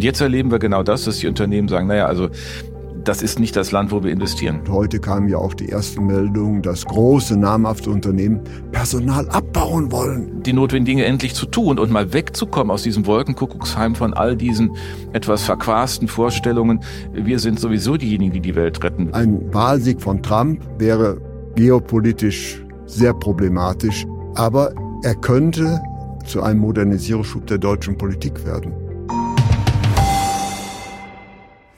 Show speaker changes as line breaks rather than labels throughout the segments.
Und jetzt erleben wir genau das, dass die Unternehmen sagen, naja, also das ist nicht das Land, wo wir investieren.
Heute kam ja auch die erste Meldung, dass große namhafte Unternehmen Personal abbauen wollen.
Die notwendigen Dinge endlich zu tun und mal wegzukommen aus diesem Wolkenkuckucksheim von all diesen etwas verquasten Vorstellungen. Wir sind sowieso diejenigen, die die Welt retten.
Ein Wahlsieg von Trump wäre geopolitisch sehr problematisch, aber er könnte zu einem Modernisierungsschub der deutschen Politik werden.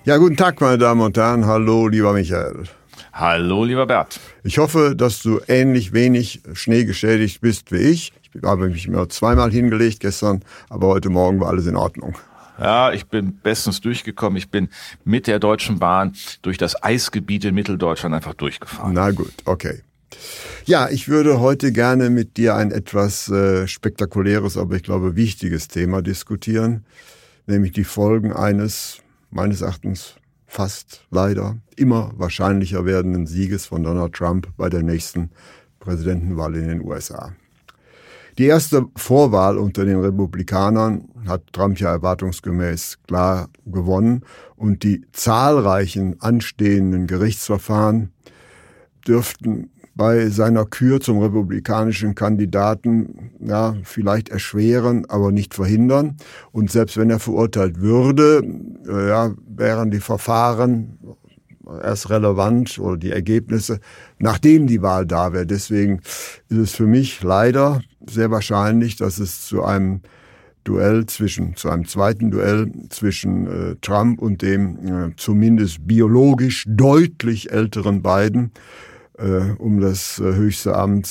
Ja, guten Tag, meine Damen und Herren. Hallo, lieber Michael.
Hallo, lieber Bert.
Ich hoffe, dass du ähnlich wenig schneegeschädigt bist wie ich. Ich habe mich nur zweimal hingelegt gestern, aber heute Morgen war alles in Ordnung.
Ja, ich bin bestens durchgekommen. Ich bin mit der Deutschen Bahn durch das Eisgebiet in Mitteldeutschland einfach durchgefahren.
Na gut, okay. Ja, ich würde heute gerne mit dir ein etwas äh, spektakuläres, aber ich glaube wichtiges Thema diskutieren, nämlich die Folgen eines meines Erachtens fast leider immer wahrscheinlicher werdenden Sieges von Donald Trump bei der nächsten Präsidentenwahl in den USA. Die erste Vorwahl unter den Republikanern hat Trump ja erwartungsgemäß klar gewonnen und die zahlreichen anstehenden Gerichtsverfahren dürften bei seiner Kür zum republikanischen Kandidaten ja, vielleicht erschweren, aber nicht verhindern. Und selbst wenn er verurteilt würde, äh, ja, wären die Verfahren erst relevant oder die Ergebnisse, nachdem die Wahl da wäre. Deswegen ist es für mich leider sehr wahrscheinlich, dass es zu einem Duell zwischen, zu einem zweiten Duell zwischen äh, Trump und dem äh, zumindest biologisch deutlich älteren Biden äh, um das äh, höchste Amt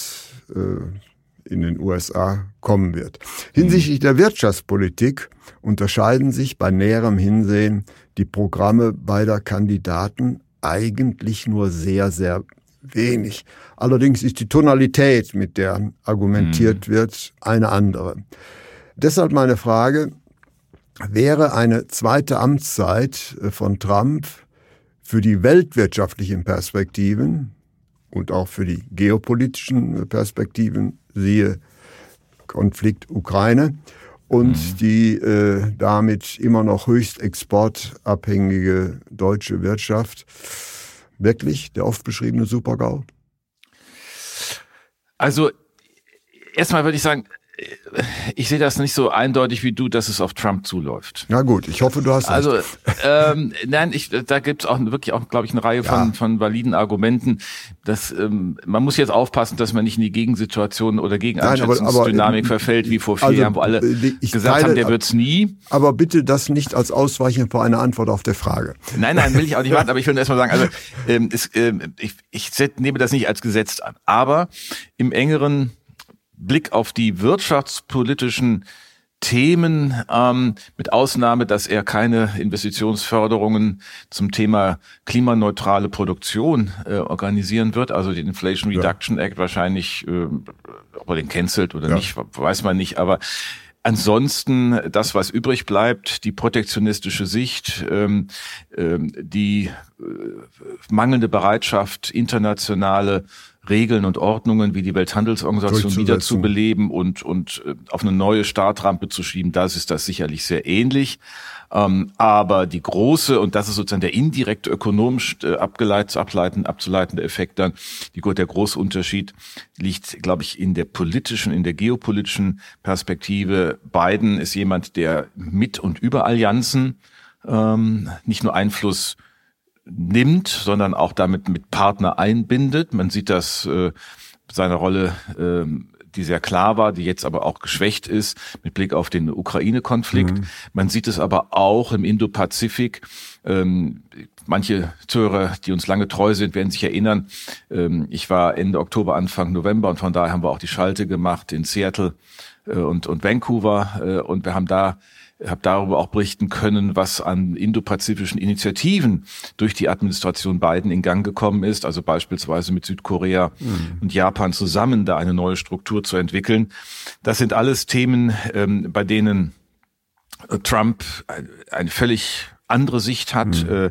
äh, in den USA kommen wird. Hinsichtlich der Wirtschaftspolitik unterscheiden sich bei näherem Hinsehen die Programme beider Kandidaten eigentlich nur sehr, sehr wenig. Allerdings ist die Tonalität, mit der argumentiert mhm. wird, eine andere. Deshalb meine Frage, wäre eine zweite Amtszeit äh, von Trump für die weltwirtschaftlichen Perspektiven und auch für die geopolitischen Perspektiven, siehe Konflikt Ukraine und mhm. die äh, damit immer noch höchst exportabhängige deutsche Wirtschaft. Wirklich der oft beschriebene Supergau?
Also erstmal würde ich sagen, ich sehe das nicht so eindeutig wie du, dass es auf Trump zuläuft.
Na gut, ich hoffe, du hast
Also ähm, nein, ich, da gibt es auch wirklich auch, glaube ich, eine Reihe von, ja. von validen Argumenten. Dass, ähm, man muss jetzt aufpassen, dass man nicht in die Gegensituation oder Gegeneinschätzungsdynamik verfällt, wie vor vier also, Jahren, wo alle äh, gesagt teile, haben, der wird's nie.
Aber bitte das nicht als Ausweichen vor einer Antwort auf der Frage.
Nein, nein, will ich auch nicht warten, aber ich will erst mal sagen, also ähm, es, ähm, ich, ich nehme das nicht als Gesetz an. Aber im engeren Blick auf die wirtschaftspolitischen Themen, ähm, mit Ausnahme, dass er keine Investitionsförderungen zum Thema klimaneutrale Produktion äh, organisieren wird, also den Inflation Reduction ja. Act wahrscheinlich, äh, ob er den cancelt oder ja. nicht, weiß man nicht, aber Ansonsten das, was übrig bleibt, die protektionistische Sicht, ähm, ähm, die äh, mangelnde Bereitschaft, internationale Regeln und Ordnungen wie die Welthandelsorganisation wieder zu beleben und, und äh, auf eine neue Startrampe zu schieben, das ist das sicherlich sehr ähnlich. Ähm, aber die große, und das ist sozusagen der indirekte ökonomisch äh, abgeleitet, ableiten, abzuleitende Effekt dann, die, der große Unterschied liegt, glaube ich, in der politischen, in der geopolitischen Perspektive. Biden ist jemand, der mit und über Allianzen ähm, nicht nur Einfluss nimmt, sondern auch damit mit Partner einbindet. Man sieht das äh, seine Rolle, äh, die sehr klar war, die jetzt aber auch geschwächt ist mit Blick auf den Ukraine-Konflikt. Mhm. Man sieht es aber auch im Indo-Pazifik. Ähm, manche Zuhörer, die uns lange treu sind, werden sich erinnern. Ähm, ich war Ende Oktober, Anfang November und von daher haben wir auch die Schalte gemacht in Seattle äh, und, und Vancouver äh, und wir haben da habe darüber auch berichten können, was an indopazifischen Initiativen durch die Administration Biden in Gang gekommen ist, also beispielsweise mit Südkorea mhm. und Japan zusammen da eine neue Struktur zu entwickeln. Das sind alles Themen, ähm, bei denen Trump eine völlig andere Sicht hat. Mhm.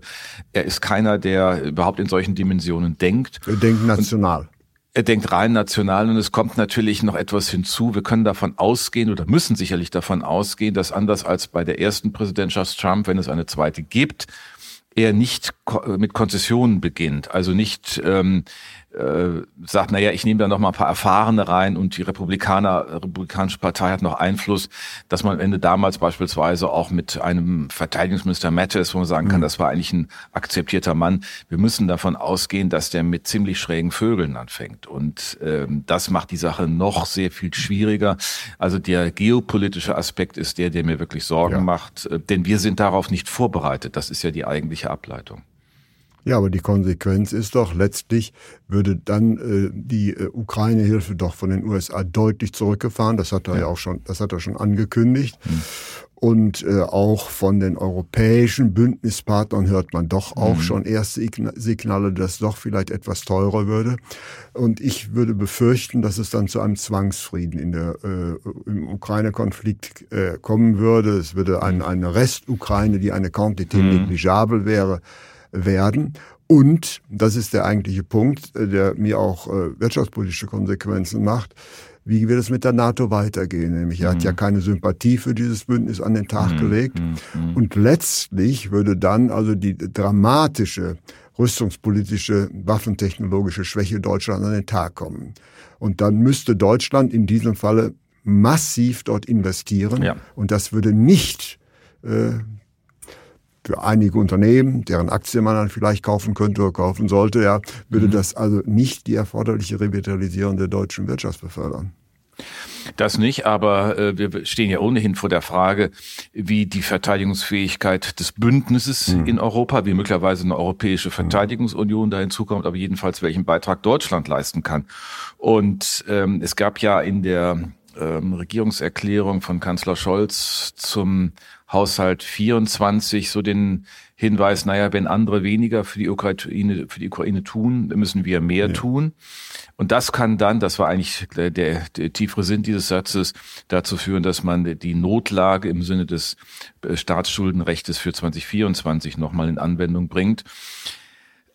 Er ist keiner, der überhaupt in solchen Dimensionen denkt.
Er denkt national.
Und er denkt rein national und es kommt natürlich noch etwas hinzu. Wir können davon ausgehen oder müssen sicherlich davon ausgehen, dass anders als bei der ersten Präsidentschaft Trump, wenn es eine zweite gibt, er nicht mit Konzessionen beginnt, also nicht ähm, äh, sagt, naja, ich nehme da noch mal ein paar Erfahrene rein und die Republikaner, Republikanische Partei hat noch Einfluss, dass man am Ende damals beispielsweise auch mit einem Verteidigungsminister Mattis, wo man sagen kann, mhm. das war eigentlich ein akzeptierter Mann. Wir müssen davon ausgehen, dass der mit ziemlich schrägen Vögeln anfängt. Und ähm, das macht die Sache noch sehr viel schwieriger. Also der geopolitische Aspekt ist der, der mir wirklich Sorgen ja. macht, äh, denn wir sind darauf nicht vorbereitet. Das ist ja die eigentliche Ableitung.
Ja, aber die Konsequenz ist doch, letztlich würde dann äh, die äh, Ukraine-Hilfe doch von den USA deutlich zurückgefahren. Das hat er ja, ja auch schon, das hat er schon angekündigt. Hm. Und äh, auch von den europäischen Bündnispartnern hört man doch auch mhm. schon erste Signale, dass doch vielleicht etwas teurer würde. Und ich würde befürchten, dass es dann zu einem Zwangsfrieden in der, äh, im Ukraine-Konflikt äh, kommen würde. Es würde ein, eine Rest-Ukraine, die eine Quantité mhm. negligible wäre, werden. Und, das ist der eigentliche Punkt, äh, der mir auch äh, wirtschaftspolitische Konsequenzen macht, wie wird es mit der NATO weitergehen? Nämlich, er mhm. hat ja mhm. keine Sympathie für dieses Bündnis an den Tag mhm. gelegt. Mhm. Und letztlich würde dann also die dramatische rüstungspolitische, waffentechnologische Schwäche Deutschlands an den Tag kommen. Und dann müsste Deutschland in diesem Falle massiv dort investieren. Ja. Und das würde nicht äh, für einige Unternehmen, deren Aktien man dann vielleicht kaufen könnte oder kaufen sollte, ja, würde mhm. das also nicht die erforderliche Revitalisierung der deutschen Wirtschaft befördern.
Das nicht, aber äh, wir stehen ja ohnehin vor der Frage, wie die Verteidigungsfähigkeit des Bündnisses mhm. in Europa, wie möglicherweise eine europäische Verteidigungsunion da hinzukommt, aber jedenfalls welchen Beitrag Deutschland leisten kann. Und ähm, es gab ja in der ähm, Regierungserklärung von Kanzler Scholz zum Haushalt 24 so den Hinweis, naja, wenn andere weniger für die Ukraine, für die Ukraine tun, müssen wir mehr ja. tun. Und das kann dann, das war eigentlich der, der, der tiefere Sinn dieses Satzes, dazu führen, dass man die Notlage im Sinne des äh, Staatsschuldenrechtes für 2024 nochmal in Anwendung bringt.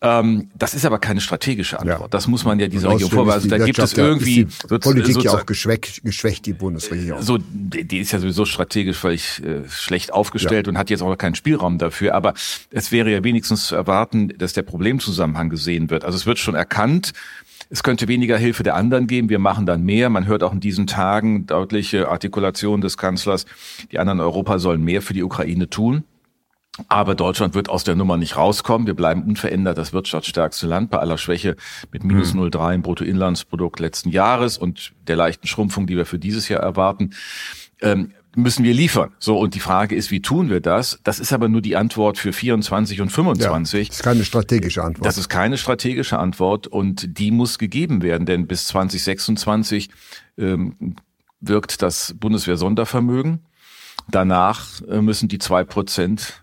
Ähm, das ist aber keine strategische Antwort. Ja. Das muss man ja dieser Regierung vorweisen. Da gibt es irgendwie
die Politik ja auch geschwächt, geschwächt die Bundesregierung.
So, die ist ja sowieso strategisch völlig äh, schlecht aufgestellt ja. und hat jetzt auch keinen Spielraum dafür. Aber es wäre ja wenigstens zu erwarten, dass der Problemzusammenhang gesehen wird. Also es wird schon erkannt. Es könnte weniger Hilfe der anderen geben. Wir machen dann mehr. Man hört auch in diesen Tagen deutliche Artikulationen des Kanzlers. Die anderen Europa sollen mehr für die Ukraine tun. Aber Deutschland wird aus der Nummer nicht rauskommen. Wir bleiben unverändert das wirtschaftsstärkste Land bei aller Schwäche mit minus 0,3 hm. im Bruttoinlandsprodukt letzten Jahres und der leichten Schrumpfung, die wir für dieses Jahr erwarten. Ähm, müssen wir liefern. So, und die Frage ist, wie tun wir das? Das ist aber nur die Antwort für 24 und 25. Ja,
das ist keine strategische Antwort.
Das ist keine strategische Antwort und die muss gegeben werden, denn bis 2026 ähm, wirkt das Bundeswehr-Sondervermögen. Danach äh, müssen die zwei Prozent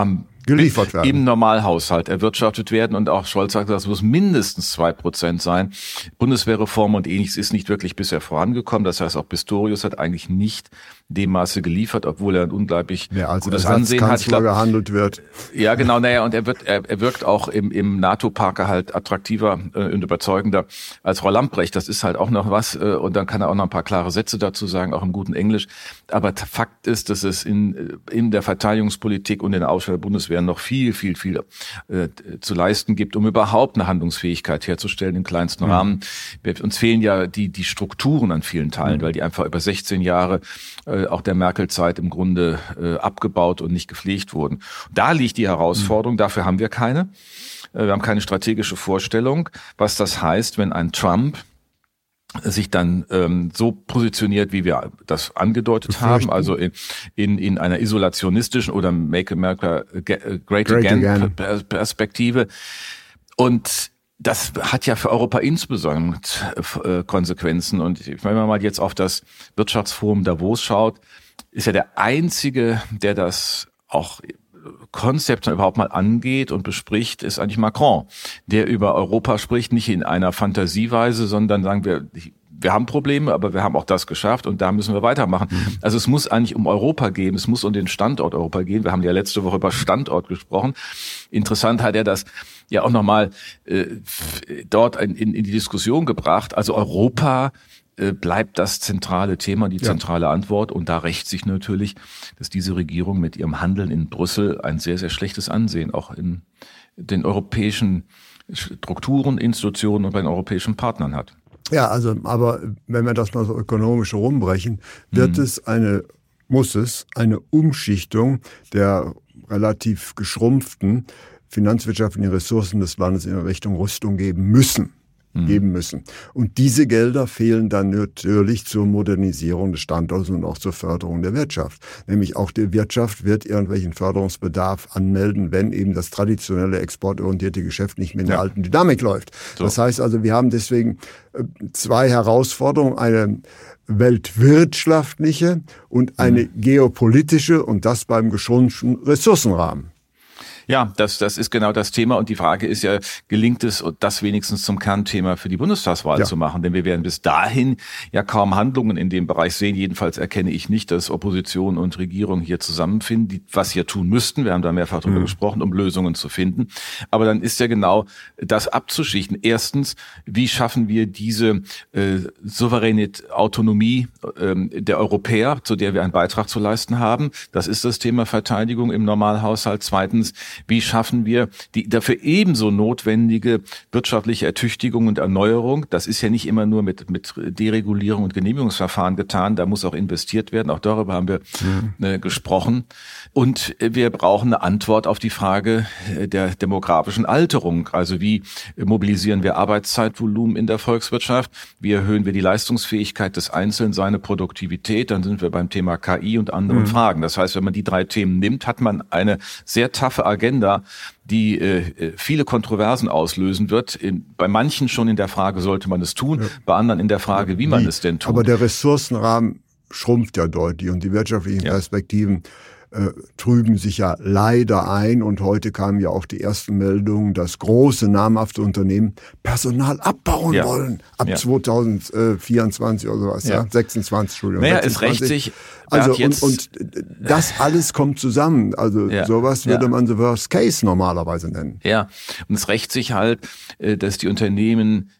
am
geliefert werden.
Im Normalhaushalt erwirtschaftet werden und auch Scholz sagt, das muss mindestens zwei Prozent sein. Bundeswehrreform und ähnliches ist nicht wirklich bisher vorangekommen. Das heißt, auch Pistorius hat eigentlich nicht dem Maße geliefert, obwohl er ein unglaublich
ja, als gutes Ansehen hat. Ich glaub, gehandelt wird.
Ja, genau. Naja, und er wird, er, er wirkt auch im, im NATO-Parker halt attraktiver äh, und überzeugender als Frau Lamprecht. Das ist halt auch noch was. Äh, und dann kann er auch noch ein paar klare Sätze dazu sagen, auch im guten Englisch. Aber Fakt ist, dass es in, äh, in der Verteidigungspolitik und in der Ausstellung der Bundeswehr noch viel, viel, viel äh, zu leisten gibt, um überhaupt eine Handlungsfähigkeit herzustellen im kleinsten mhm. Rahmen. Wir, uns fehlen ja die, die Strukturen an vielen Teilen, mhm. weil die einfach über 16 Jahre äh, äh, auch der Merkel-Zeit im Grunde äh, abgebaut und nicht gepflegt wurden. Da liegt die Herausforderung, mhm. dafür haben wir keine. Äh, wir haben keine strategische Vorstellung, was das heißt, wenn ein Trump sich dann ähm, so positioniert, wie wir das angedeutet haben, also in, in, in einer isolationistischen oder Make America Great, Great Again, Again Perspektive. Und das hat ja für Europa insbesondere äh, Konsequenzen. Und wenn man mal jetzt auf das Wirtschaftsforum Davos schaut, ist ja der einzige, der das auch Konzept überhaupt mal angeht und bespricht, ist eigentlich Macron, der über Europa spricht, nicht in einer Fantasieweise, sondern sagen wir, wir haben Probleme, aber wir haben auch das geschafft und da müssen wir weitermachen. Mhm. Also es muss eigentlich um Europa gehen, es muss um den Standort Europa gehen. Wir haben ja letzte Woche über Standort gesprochen. Interessant hat er das ja auch nochmal äh, dort in, in, in die Diskussion gebracht. Also Europa äh, bleibt das zentrale Thema, die zentrale ja. Antwort. Und da rächt sich natürlich, dass diese Regierung mit ihrem Handeln in Brüssel ein sehr, sehr schlechtes Ansehen auch in den europäischen Strukturen, Institutionen und bei den europäischen Partnern hat.
Ja, also, aber wenn wir das mal so ökonomisch rumbrechen, wird mhm. es eine, muss es eine Umschichtung der relativ geschrumpften finanzwirtschaftlichen Ressourcen des Landes in Richtung Rüstung geben müssen mhm. geben müssen. Und diese Gelder fehlen dann natürlich zur Modernisierung des Standorts und auch zur Förderung der Wirtschaft. Nämlich auch die Wirtschaft wird irgendwelchen Förderungsbedarf anmelden, wenn eben das traditionelle exportorientierte Geschäft nicht mehr in der ja. alten Dynamik läuft. So. Das heißt also, wir haben deswegen äh, zwei Herausforderungen. Eine weltwirtschaftliche und eine mhm. geopolitische und das beim geschrumpften Ressourcenrahmen.
Ja, das, das ist genau das Thema. Und die Frage ist ja, gelingt es, das wenigstens zum Kernthema für die Bundestagswahl ja. zu machen? Denn wir werden bis dahin ja kaum Handlungen in dem Bereich sehen. Jedenfalls erkenne ich nicht, dass Opposition und Regierung hier zusammenfinden, die, was hier tun müssten. Wir haben da mehrfach drüber mhm. gesprochen, um Lösungen zu finden. Aber dann ist ja genau das abzuschichten. Erstens, wie schaffen wir diese äh, souveräne Autonomie äh, der Europäer, zu der wir einen Beitrag zu leisten haben? Das ist das Thema Verteidigung im Normalhaushalt. Zweitens, wie schaffen wir die dafür ebenso notwendige wirtschaftliche Ertüchtigung und Erneuerung? Das ist ja nicht immer nur mit, mit Deregulierung und Genehmigungsverfahren getan. Da muss auch investiert werden. Auch darüber haben wir mhm. äh, gesprochen. Und wir brauchen eine Antwort auf die Frage äh, der demografischen Alterung. Also wie mobilisieren wir Arbeitszeitvolumen in der Volkswirtschaft? Wie erhöhen wir die Leistungsfähigkeit des Einzelnen, seine Produktivität? Dann sind wir beim Thema KI und anderen mhm. Fragen. Das heißt, wenn man die drei Themen nimmt, hat man eine sehr taffe Agenda, die äh, viele Kontroversen auslösen wird. In, bei manchen schon in der Frage, sollte man es tun, ja. bei anderen in der Frage, wie man wie? es denn tut.
Aber der Ressourcenrahmen schrumpft ja deutlich und die wirtschaftlichen ja. Perspektiven äh, trüben sich ja leider ein und heute kamen ja auch die ersten Meldungen, dass große namhafte Unternehmen Personal abbauen ja. wollen ab ja. 2024 oder sowas, ja, ja? 26, Entschuldigung.
Naja, 26. es rächt sich.
Also und, und das alles kommt zusammen. Also sowas würde man the Worst Case normalerweise nennen.
Ja, und es rächt sich halt, äh, dass die Unternehmen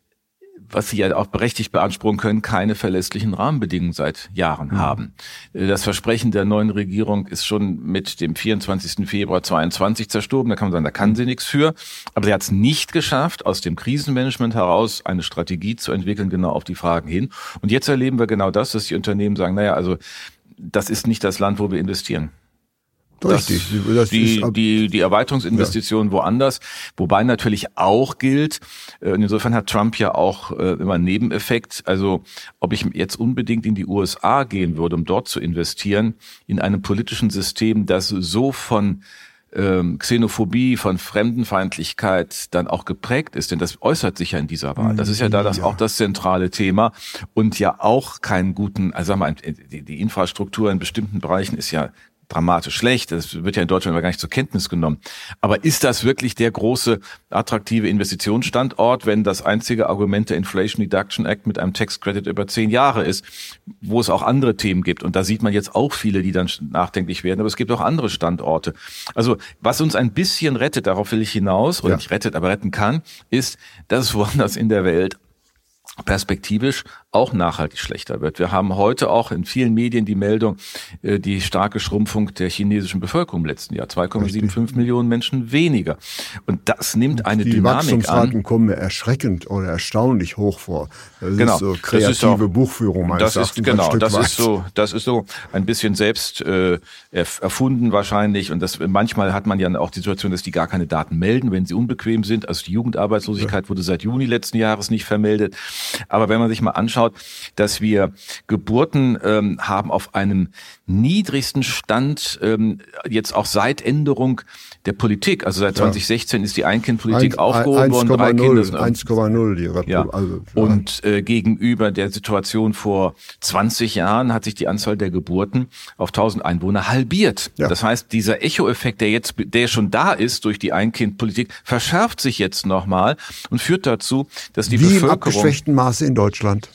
was sie ja auch berechtigt beanspruchen können, keine verlässlichen Rahmenbedingungen seit Jahren mhm. haben. Äh, das Versprechen der neuen Regierung ist schon mit dem 24. Februar 22 zerstorben. Da kann man sagen, da kann sie nichts für. Aber sie hat es nicht geschafft, aus dem Krisenmanagement heraus eine Strategie zu entwickeln, genau auf die Fragen hin. Und jetzt erleben wir genau das, dass die Unternehmen sagen, naja, also das ist nicht das Land, wo wir investieren. Richtig. Das, die, die, die Erweiterungsinvestitionen ja. woanders, wobei natürlich auch gilt, äh, insofern hat Trump ja auch äh, immer einen Nebeneffekt, also ob ich jetzt unbedingt in die USA gehen würde, um dort zu investieren, in einem politischen System, das so von ähm, Xenophobie, von Fremdenfeindlichkeit dann auch geprägt ist, denn das äußert sich ja in dieser Wahl. Das ist ja da das ja. auch das zentrale Thema und ja auch keinen guten, also sagen wir mal, die, die Infrastruktur in bestimmten Bereichen ist ja dramatisch schlecht. Das wird ja in Deutschland aber gar nicht zur Kenntnis genommen. Aber ist das wirklich der große attraktive Investitionsstandort, wenn das einzige Argument der Inflation Reduction Act mit einem Tax Credit über zehn Jahre ist, wo es auch andere Themen gibt? Und da sieht man jetzt auch viele, die dann nachdenklich werden. Aber es gibt auch andere Standorte. Also was uns ein bisschen rettet, darauf will ich hinaus, oder ja. nicht rettet, aber retten kann, ist, dass es woanders in der Welt perspektivisch auch nachhaltig schlechter wird. Wir haben heute auch in vielen Medien die Meldung, äh, die starke Schrumpfung der chinesischen Bevölkerung im letzten Jahr. 2,75 Millionen Menschen weniger. Und das nimmt eine
die
Dynamik
Wachstumsraten an. kommen mir erschreckend oder erstaunlich hoch vor. Das genau. ist so kreative das ist auch, Buchführung
meines das ist, Genau, das weit. ist so, das ist so ein bisschen selbst äh, erfunden wahrscheinlich. Und das manchmal hat man ja auch die Situation, dass die gar keine Daten melden, wenn sie unbequem sind. Also die Jugendarbeitslosigkeit ja. wurde seit Juni letzten Jahres nicht vermeldet. Aber wenn man sich mal anschaut, anschaut, dass wir Geburten ähm, haben auf einem niedrigsten Stand, ähm, jetzt auch seit Änderung der Politik. Also seit 2016 ist die Einkindpolitik aufgehoben worden.
1,0 die
ja. also Und äh, gegenüber der Situation vor 20 Jahren hat sich die Anzahl der Geburten auf 1000 Einwohner halbiert. Ja. Das heißt, dieser Echoeffekt, der jetzt, der schon da ist durch die Einkindpolitik, verschärft sich jetzt nochmal und führt dazu, dass die
Wie
Bevölkerung...
Im abgeschwächten Maße in Deutschland.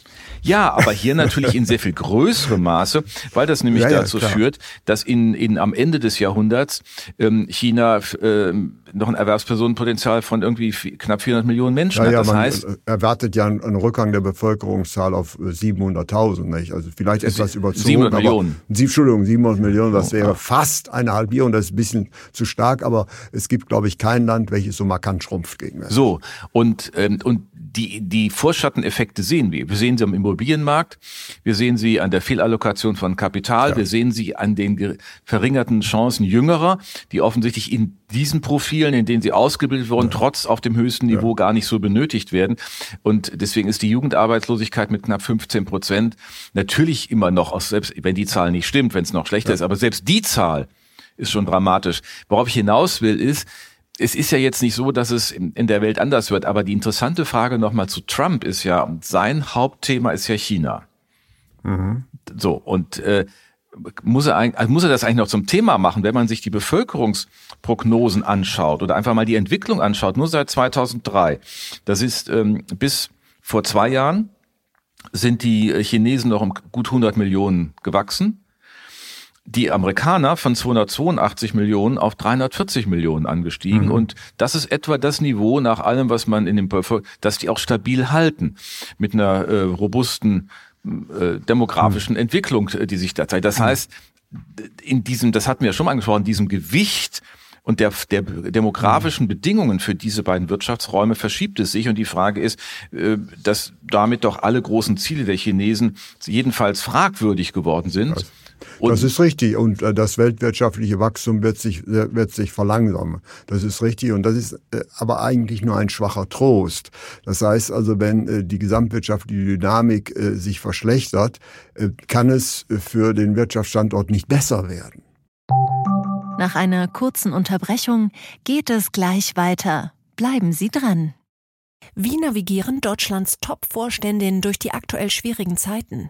Ja, aber hier natürlich in sehr viel größerem Maße, weil das nämlich ja, dazu ja, führt, dass in, in am Ende des Jahrhunderts ähm, China ähm, noch ein Erwerbspersonenpotenzial von irgendwie knapp 400 Millionen Menschen
ja,
hat.
Das man heißt, erwartet ja einen, Rückgang der Bevölkerungszahl auf 700.000, äh, nicht? Also vielleicht etwas überzogen.
700 Millionen.
Aber, Entschuldigung, 700 Millionen, das wäre oh, fast eine Halbierung. Das ist ein bisschen zu stark, aber es gibt, glaube ich, kein Land, welches so markant schrumpft gegen
das. So und ähm, und die, die Vorschatteneffekte sehen wir. Wir sehen sie am Immobilienmarkt, wir sehen sie an der Fehlallokation von Kapital, ja. wir sehen sie an den verringerten Chancen Jüngerer, die offensichtlich in diesen Profilen, in denen sie ausgebildet wurden, ja. trotz auf dem höchsten Niveau ja. gar nicht so benötigt werden. Und deswegen ist die Jugendarbeitslosigkeit mit knapp 15 Prozent natürlich immer noch, aus, selbst wenn die Zahl nicht stimmt, wenn es noch schlechter ist, aber selbst die Zahl ist schon dramatisch. Worauf ich hinaus will, ist, es ist ja jetzt nicht so, dass es in der Welt anders wird, aber die interessante Frage nochmal zu Trump ist ja, sein Hauptthema ist ja China. Mhm. So, und äh, muss er, also muss er das eigentlich noch zum Thema machen, wenn man sich die Bevölkerungsprognosen anschaut oder einfach mal die Entwicklung anschaut, nur seit 2003. Das ist ähm, bis vor zwei Jahren sind die Chinesen noch um gut 100 Millionen gewachsen die Amerikaner von 282 Millionen auf 340 Millionen angestiegen. Mhm. Und das ist etwa das Niveau nach allem, was man in dem Bevölkerung, dass die auch stabil halten mit einer äh, robusten äh, demografischen mhm. Entwicklung, äh, die sich da zeigt. Das mhm. heißt, in diesem, das hatten wir ja schon mal angesprochen, diesem Gewicht und der, der demografischen mhm. Bedingungen für diese beiden Wirtschaftsräume verschiebt es sich. Und die Frage ist, äh, dass damit doch alle großen Ziele der Chinesen jedenfalls fragwürdig geworden sind.
Und das ist richtig. Und äh, das weltwirtschaftliche Wachstum wird sich, wird sich verlangsamen. Das ist richtig. Und das ist äh, aber eigentlich nur ein schwacher Trost. Das heißt also, wenn äh, die gesamtwirtschaftliche Dynamik sich verschlechtert, kann es für den Wirtschaftsstandort nicht besser werden.
Nach einer kurzen Unterbrechung geht es gleich weiter. Bleiben Sie dran. Wie navigieren Deutschlands Top-Vorständinnen durch die aktuell schwierigen Zeiten?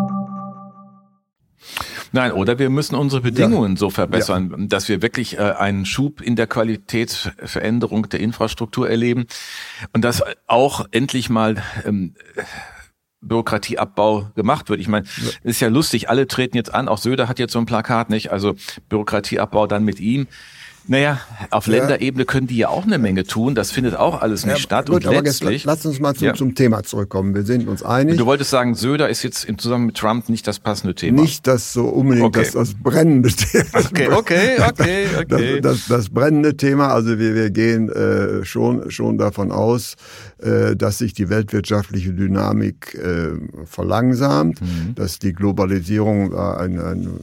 Nein, oder wir müssen unsere Bedingungen ja. so verbessern, ja. dass wir wirklich äh, einen Schub in der Qualitätsveränderung der Infrastruktur erleben und dass auch endlich mal ähm, Bürokratieabbau gemacht wird. Ich meine, ist ja lustig, alle treten jetzt an, auch Söder hat jetzt so ein Plakat, nicht? Also Bürokratieabbau dann mit ihm. Naja, auf ja. Länderebene können die ja auch eine Menge tun. Das findet auch alles nicht ja, statt.
Gut, und letztlich, lass uns mal zum, ja. zum, Thema zurückkommen. Wir sind uns einig.
Du wolltest sagen, Söder ist jetzt im Zusammenhang mit Trump nicht das passende Thema.
Nicht das so unbedingt okay. das, das brennende Thema.
Okay, okay, okay,
okay. Das, das, das brennende Thema. Also wir, wir gehen äh, schon, schon davon aus, äh, dass sich die weltwirtschaftliche Dynamik äh, verlangsamt, mhm. dass die Globalisierung ein, ein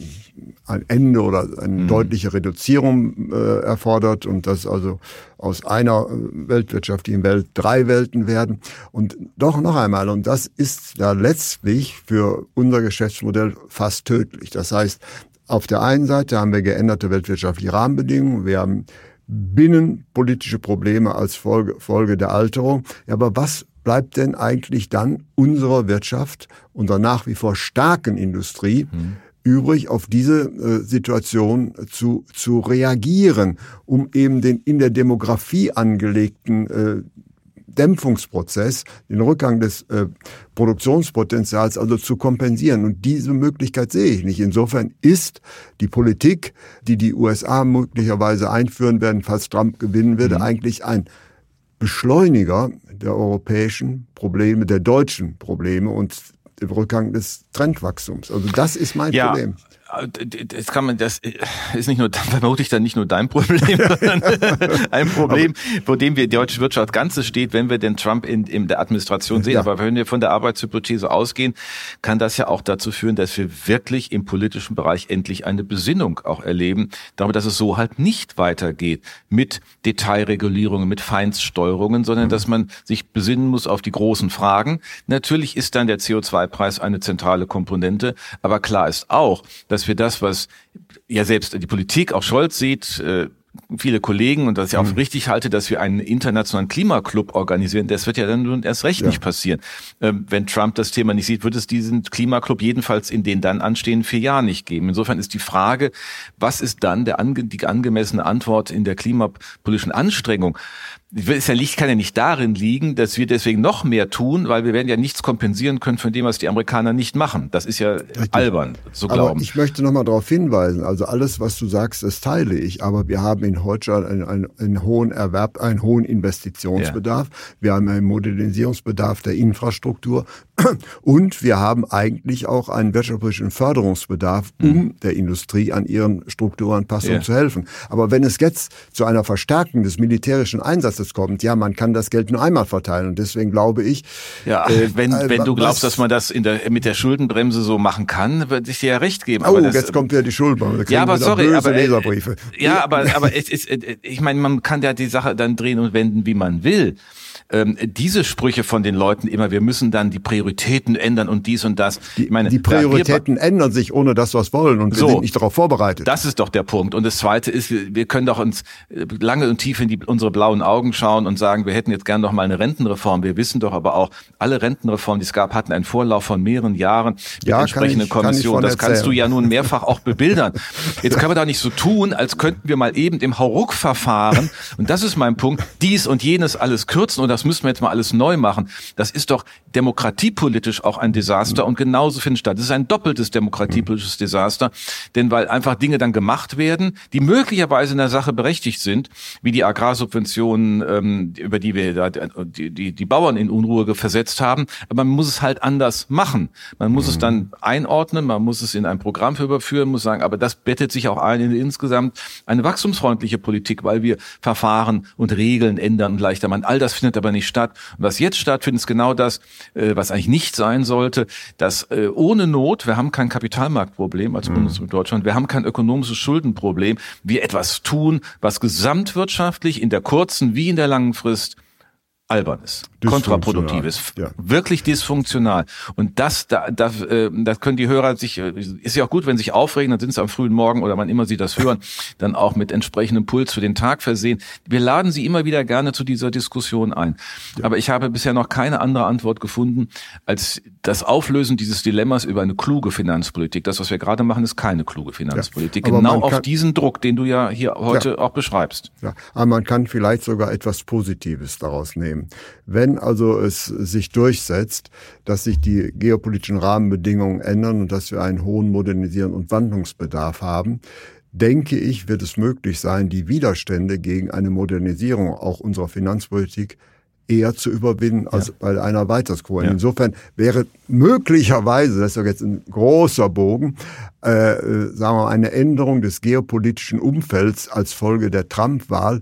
ein Ende oder eine mhm. deutliche Reduzierung äh, erfordert und dass also aus einer weltwirtschaftlichen Welt drei Welten werden. Und doch noch einmal, und das ist ja letztlich für unser Geschäftsmodell fast tödlich. Das heißt, auf der einen Seite haben wir geänderte weltwirtschaftliche Rahmenbedingungen, wir haben binnenpolitische Probleme als Folge, Folge der Alterung. Ja, aber was bleibt denn eigentlich dann unserer Wirtschaft, unserer nach wie vor starken Industrie, mhm übrig, auf diese äh, Situation zu, zu reagieren, um eben den in der Demografie angelegten äh, Dämpfungsprozess, den Rückgang des äh, Produktionspotenzials also zu kompensieren. Und diese Möglichkeit sehe ich nicht. Insofern ist die Politik, die die USA möglicherweise einführen werden, falls Trump gewinnen würde, mhm. eigentlich ein Beschleuniger der europäischen Probleme, der deutschen Probleme. Und Rückgang des Trendwachstums. Also das ist mein ja, Problem.
Das kann man, das ist nicht nur, vermutlich dann nicht nur dein Problem, sondern ein Problem, vor dem wir die deutsche Wirtschaft Ganzes steht, wenn wir den Trump in, in der Administration sehen. Ja. Aber wenn wir von der Arbeitshypothese ausgehen, kann das ja auch dazu führen, dass wir wirklich im politischen Bereich endlich eine Besinnung auch erleben, darüber, dass es so halt nicht weitergeht mit Detailregulierungen, mit Feinststeuerungen, sondern mhm. dass man sich besinnen muss auf die großen Fragen. Natürlich ist dann der CO2-Preis eine zentrale Komponente, aber klar ist auch, dass wir das, was ja selbst die Politik, auch Scholz sieht, äh, viele Kollegen und das ich auch mhm. richtig halte, dass wir einen internationalen Klimaclub organisieren. Das wird ja dann nun erst recht ja. nicht passieren. Ähm, wenn Trump das Thema nicht sieht, wird es diesen Klimaclub jedenfalls in den dann anstehenden vier Jahren nicht geben. Insofern ist die Frage, was ist dann der ange die angemessene Antwort in der klimapolitischen Anstrengung? Ist ja Licht kann ja nicht darin liegen, dass wir deswegen noch mehr tun, weil wir werden ja nichts kompensieren können von dem, was die Amerikaner nicht machen. Das ist ja Richtig. albern, so glauben.
Aber ich möchte noch mal darauf hinweisen, also alles, was du sagst, das teile ich, aber wir haben in Deutschland einen, einen, einen hohen Erwerb, einen hohen Investitionsbedarf, ja. wir haben einen Modernisierungsbedarf der Infrastruktur und wir haben eigentlich auch einen wirtschaftlichen Förderungsbedarf, um mhm. der Industrie an ihren Strukturanpassungen ja. zu helfen. Aber wenn es jetzt zu einer Verstärkung des militärischen Einsatzes es kommt. Ja, man kann das Geld nur einmal verteilen und deswegen glaube ich.
Ja, äh, wenn, äh, wenn du glaubst, dass man das in der, mit der Schuldenbremse so machen kann, würde ich dir ja recht geben.
Oh, das, jetzt kommt ja die Schuldenbremse.
Ja, aber sorry, aber, äh, Leserbriefe. ja, aber, aber es ist, äh, ich meine, man kann ja die Sache dann drehen und wenden, wie man will ähm, diese Sprüche von den Leuten immer, wir müssen dann die Prioritäten ändern und dies und das.
Die, meine, die Prioritäten wir, ändern sich, ohne dass wir es wollen und wir so, sind nicht darauf vorbereitet.
Das ist doch der Punkt. Und das Zweite ist, wir, wir können doch uns äh, lange und tief in die, unsere blauen Augen schauen und sagen, wir hätten jetzt gern noch mal eine Rentenreform. Wir wissen doch aber auch, alle Rentenreformen, die es gab, hatten einen Vorlauf von mehreren Jahren mit ja, entsprechenden Kommissionen. Das kannst du ja nun mehrfach auch bebildern. Jetzt können wir doch nicht so tun, als könnten wir mal eben im Hauruck-Verfahren, und das ist mein Punkt, dies und jenes alles kürzen und das müssen wir jetzt mal alles neu machen. Das ist doch demokratiepolitisch auch ein Desaster und genauso findet statt. Das ist ein doppeltes demokratiepolitisches Desaster, denn weil einfach Dinge dann gemacht werden, die möglicherweise in der Sache berechtigt sind, wie die Agrarsubventionen, ähm, über die wir da die, die, die Bauern in Unruhe versetzt haben, aber man muss es halt anders machen. Man muss es dann einordnen, man muss es in ein Programm überführen, muss sagen, aber das bettet sich auch ein in insgesamt eine wachstumsfreundliche Politik, weil wir Verfahren und Regeln ändern und leichter machen. All das findet aber nicht statt. Und was jetzt stattfindet, ist genau das, äh, was eigentlich nicht sein sollte, dass äh, ohne Not, wir haben kein Kapitalmarktproblem als mhm. Bundesrepublik Deutschland, wir haben kein ökonomisches Schuldenproblem, wir etwas tun, was gesamtwirtschaftlich in der kurzen wie in der langen Frist albern ist, kontraproduktiv ist, ja. wirklich dysfunktional. Und das, da, da, äh, das können die Hörer sich, äh, ist ja auch gut, wenn sie sich aufregen, dann sind sie am frühen Morgen oder wann immer sie das hören, dann auch mit entsprechendem Puls für den Tag versehen. Wir laden sie immer wieder gerne zu dieser Diskussion ein. Ja. Aber ich habe bisher noch keine andere Antwort gefunden, als das Auflösen dieses Dilemmas über eine kluge Finanzpolitik. Das, was wir gerade machen, ist keine kluge Finanzpolitik. Ja, genau auf diesen Druck, den du ja hier heute auch beschreibst.
Ja, aber man kann vielleicht sogar etwas Positives daraus nehmen nehmen. Wenn also es sich durchsetzt, dass sich die geopolitischen Rahmenbedingungen ändern und dass wir einen hohen Modernisierung und Wandlungsbedarf haben, denke ich, wird es möglich sein, die Widerstände gegen eine Modernisierung auch unserer Finanzpolitik eher zu überwinden als ja. bei einer Weitersquote. Ja. Insofern wäre möglicherweise, das ist ja jetzt ein großer Bogen, äh, äh, sagen wir mal, eine Änderung des geopolitischen Umfelds als Folge der Trump-Wahl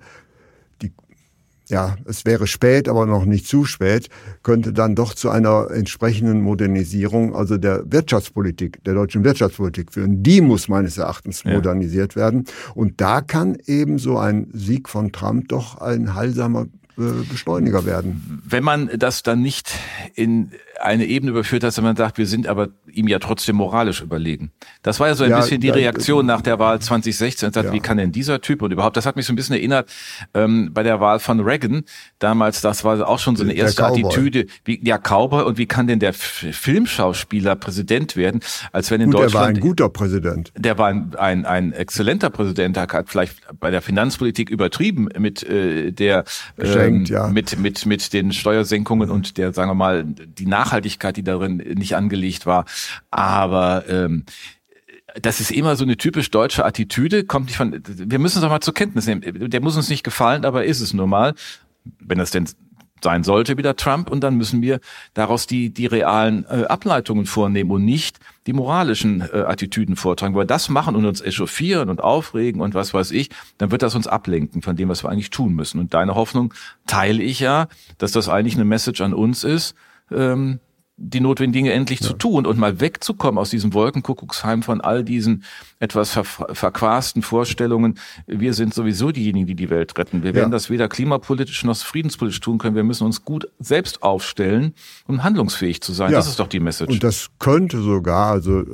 ja, es wäre spät, aber noch nicht zu spät, könnte dann doch zu einer entsprechenden Modernisierung, also der Wirtschaftspolitik, der deutschen Wirtschaftspolitik führen. Die muss meines Erachtens ja. modernisiert werden. Und da kann eben so ein Sieg von Trump doch ein heilsamer äh, Beschleuniger werden.
Wenn man das dann nicht in eine Ebene überführt hat, sondern man sagt, wir sind aber ihm ja trotzdem moralisch überlegen. Das war ja so ein ja, bisschen die Reaktion nach der Wahl 2016. Sagt, ja. Wie kann denn dieser Typ und überhaupt, das hat mich so ein bisschen erinnert ähm, bei der Wahl von Reagan damals, das war auch schon so eine erste Attitüde, wie ja Cowboy und wie kann denn der Filmschauspieler Präsident werden, als wenn in Gut, Deutschland... Der war
ein guter Präsident.
Der war ein, ein, ein exzellenter Präsident, der hat vielleicht bei der Finanzpolitik übertrieben mit äh, der
Geschenkt, ähm, ja.
mit, mit, mit den Steuersenkungen und der, sagen wir mal, die Nachhaltigkeit, die darin nicht angelegt war. Aber ähm, das ist immer so eine typisch deutsche Attitüde, kommt nicht von, wir müssen es doch mal zur Kenntnis nehmen. Der muss uns nicht gefallen, aber ist es nur mal, wenn das denn sein sollte, wieder Trump, und dann müssen wir daraus die, die realen äh, Ableitungen vornehmen und nicht die moralischen äh, Attitüden vortragen. Weil das machen und uns echauffieren und aufregen und was weiß ich, dann wird das uns ablenken von dem, was wir eigentlich tun müssen. Und deine Hoffnung teile ich ja, dass das eigentlich eine Message an uns ist, ähm, die notwendigen Dinge endlich ja. zu tun und mal wegzukommen aus diesem Wolkenkuckucksheim von all diesen etwas ver verquasten Vorstellungen. Wir sind sowieso diejenigen, die die Welt retten. Wir ja. werden das weder klimapolitisch noch friedenspolitisch tun können. Wir müssen uns gut selbst aufstellen, um handlungsfähig zu sein. Ja. Das ist doch die Message.
Und das könnte sogar also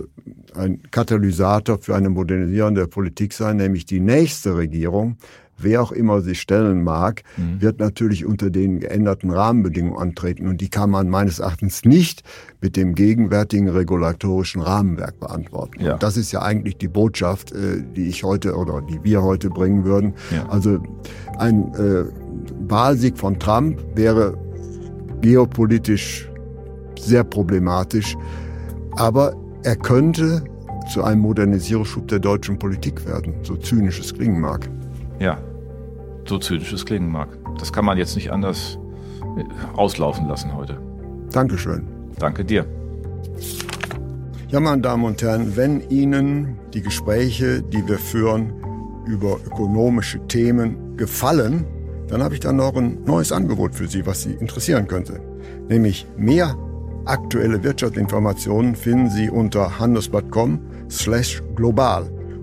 ein Katalysator für eine Modernisierung der Politik sein, nämlich die nächste Regierung wer auch immer sie stellen mag, mhm. wird natürlich unter den geänderten Rahmenbedingungen antreten. Und die kann man meines Erachtens nicht mit dem gegenwärtigen regulatorischen Rahmenwerk beantworten. Ja. das ist ja eigentlich die Botschaft, äh, die ich heute oder die wir heute bringen würden. Ja. Also ein äh, Wahlsieg von Trump wäre geopolitisch sehr problematisch, aber er könnte zu einem Modernisierungsschub der deutschen Politik werden, so zynisch es klingen mag.
Ja, so zynisch es klingen mag. Das kann man jetzt nicht anders äh, auslaufen lassen heute.
Dankeschön.
Danke dir.
Ja, meine Damen und Herren, wenn Ihnen die Gespräche, die wir führen über ökonomische Themen gefallen, dann habe ich da noch ein neues Angebot für Sie, was Sie interessieren könnte. Nämlich mehr aktuelle Wirtschaftsinformationen finden Sie unter handelsblatt.com slash global